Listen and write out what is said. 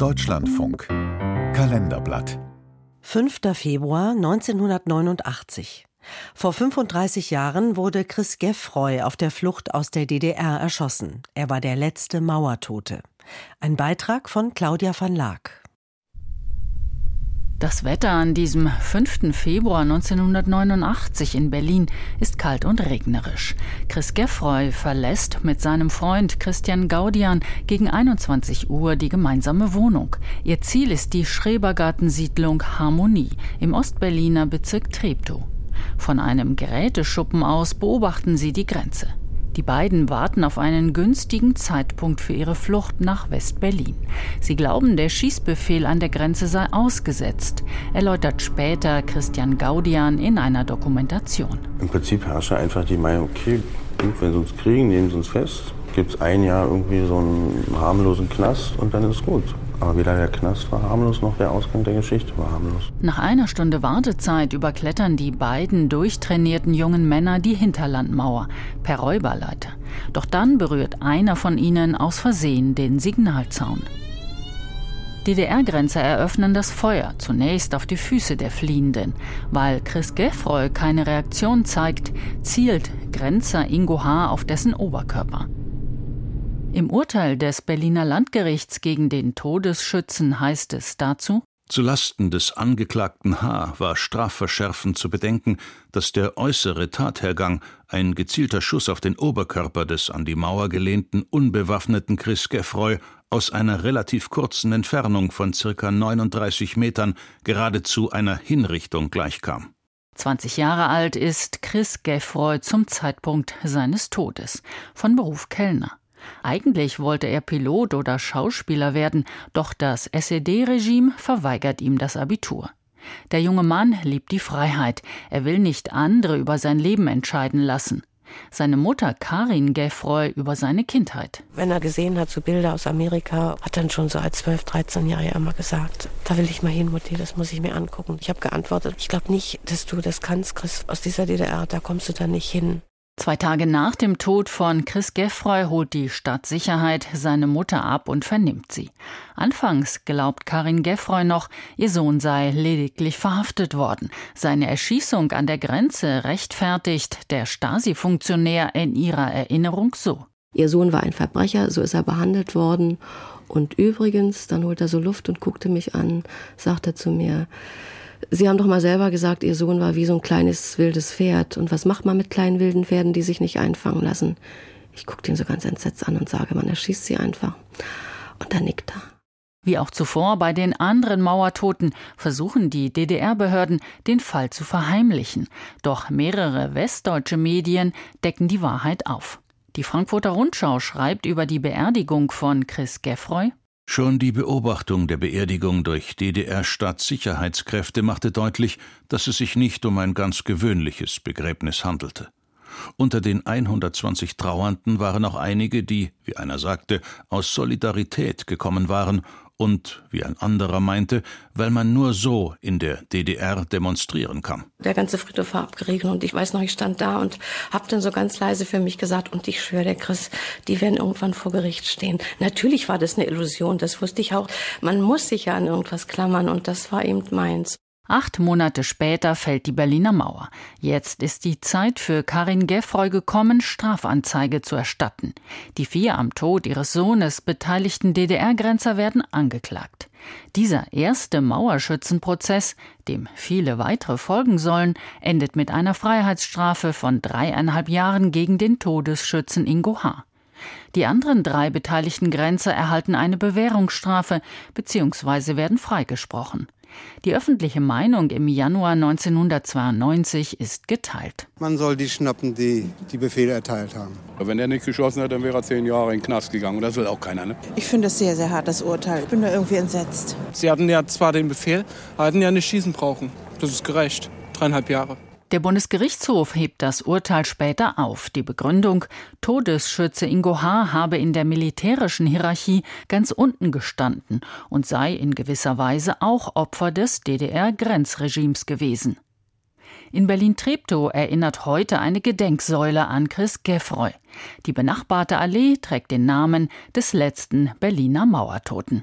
Deutschlandfunk Kalenderblatt 5. Februar 1989. Vor 35 Jahren wurde Chris Geffroy auf der Flucht aus der DDR erschossen. Er war der letzte Mauertote. Ein Beitrag von Claudia van Laak. Das Wetter an diesem 5. Februar 1989 in Berlin ist kalt und regnerisch. Chris Geffroy verlässt mit seinem Freund Christian Gaudian gegen 21 Uhr die gemeinsame Wohnung. Ihr Ziel ist die Schrebergartensiedlung Harmonie im Ostberliner Bezirk Treptow. Von einem Geräteschuppen aus beobachten sie die Grenze. Die beiden warten auf einen günstigen Zeitpunkt für ihre Flucht nach West-Berlin. Sie glauben, der Schießbefehl an der Grenze sei ausgesetzt, erläutert später Christian Gaudian in einer Dokumentation. Im Prinzip herrsche einfach die Meinung, okay, wenn sie uns kriegen, nehmen sie uns fest, gibt es ein Jahr irgendwie so einen harmlosen Knast und dann ist gut. Aber weder der Knast war harmlos noch der Ausgang der Geschichte war harmlos. Nach einer Stunde Wartezeit überklettern die beiden durchtrainierten jungen Männer die Hinterlandmauer per Räuberleiter. Doch dann berührt einer von ihnen aus Versehen den Signalzaun. DDR-Grenzer eröffnen das Feuer, zunächst auf die Füße der Fliehenden. Weil Chris Geffroy keine Reaktion zeigt, zielt Grenzer Ingo H. auf dessen Oberkörper. Im Urteil des Berliner Landgerichts gegen den Todesschützen heißt es dazu Zulasten des Angeklagten H. war strafverschärfend zu bedenken, dass der äußere Tathergang, ein gezielter Schuss auf den Oberkörper des an die Mauer gelehnten, unbewaffneten Chris Geffroy, aus einer relativ kurzen Entfernung von circa 39 Metern geradezu einer Hinrichtung gleichkam. 20 Jahre alt ist Chris Geffroy zum Zeitpunkt seines Todes, von Beruf Kellner. Eigentlich wollte er Pilot oder Schauspieler werden, doch das SED-Regime verweigert ihm das Abitur. Der junge Mann liebt die Freiheit, er will nicht andere über sein Leben entscheiden lassen. Seine Mutter Karin Geffroy über seine Kindheit. Wenn er gesehen hat, so Bilder aus Amerika, hat dann schon so als 12, 13 Jahre immer gesagt, da will ich mal hin, Mutti, das muss ich mir angucken. Ich habe geantwortet, ich glaube nicht, dass du das kannst, Chris, aus dieser DDR, da kommst du da nicht hin. Zwei Tage nach dem Tod von Chris Geffroy holt die Stadtsicherheit seine Mutter ab und vernimmt sie. Anfangs glaubt Karin Geffroy noch, ihr Sohn sei lediglich verhaftet worden. Seine Erschießung an der Grenze rechtfertigt der Stasi-Funktionär in ihrer Erinnerung so. Ihr Sohn war ein Verbrecher, so ist er behandelt worden. Und übrigens, dann holt er so Luft und guckte mich an, sagte zu mir, Sie haben doch mal selber gesagt, Ihr Sohn war wie so ein kleines wildes Pferd. Und was macht man mit kleinen wilden Pferden, die sich nicht einfangen lassen? Ich gucke ihn so ganz entsetzt an und sage, man erschießt sie einfach. Und dann nickt er. Wie auch zuvor bei den anderen Mauertoten versuchen die DDR-Behörden, den Fall zu verheimlichen. Doch mehrere westdeutsche Medien decken die Wahrheit auf. Die Frankfurter Rundschau schreibt über die Beerdigung von Chris Geffroy. Schon die Beobachtung der Beerdigung durch DDR-Staatssicherheitskräfte machte deutlich, dass es sich nicht um ein ganz gewöhnliches Begräbnis handelte. Unter den 120 Trauernden waren auch einige, die, wie einer sagte, aus Solidarität gekommen waren und, wie ein anderer meinte, weil man nur so in der DDR demonstrieren kann. Der ganze Friedhof war abgeriegelt und ich weiß noch, ich stand da und habe dann so ganz leise für mich gesagt, und ich schwöre, der Chris, die werden irgendwann vor Gericht stehen. Natürlich war das eine Illusion, das wusste ich auch. Man muss sich ja an irgendwas klammern und das war eben meins. Acht Monate später fällt die Berliner Mauer. Jetzt ist die Zeit für Karin Geffroy gekommen, Strafanzeige zu erstatten. Die vier am Tod ihres Sohnes beteiligten DDR-Grenzer werden angeklagt. Dieser erste Mauerschützenprozess, dem viele weitere folgen sollen, endet mit einer Freiheitsstrafe von dreieinhalb Jahren gegen den Todesschützen Ingo H. Die anderen drei beteiligten Grenzer erhalten eine Bewährungsstrafe bzw. werden freigesprochen. Die öffentliche Meinung im Januar 1992 ist geteilt. Man soll die schnappen, die die Befehle erteilt haben. Wenn er nicht geschossen hat, dann wäre er zehn Jahre in den Knast gegangen. Und das will auch keiner. Ne? Ich finde es sehr, sehr hart, das Urteil. Ich bin da irgendwie entsetzt. Sie hatten ja zwar den Befehl, aber hatten ja nicht schießen brauchen. Das ist gerecht. Dreieinhalb Jahre. Der Bundesgerichtshof hebt das Urteil später auf. Die Begründung, Todesschütze Ingo H. habe in der militärischen Hierarchie ganz unten gestanden und sei in gewisser Weise auch Opfer des DDR-Grenzregimes gewesen. In Berlin-Treptow erinnert heute eine Gedenksäule an Chris Geffroy. Die benachbarte Allee trägt den Namen des letzten Berliner Mauertoten.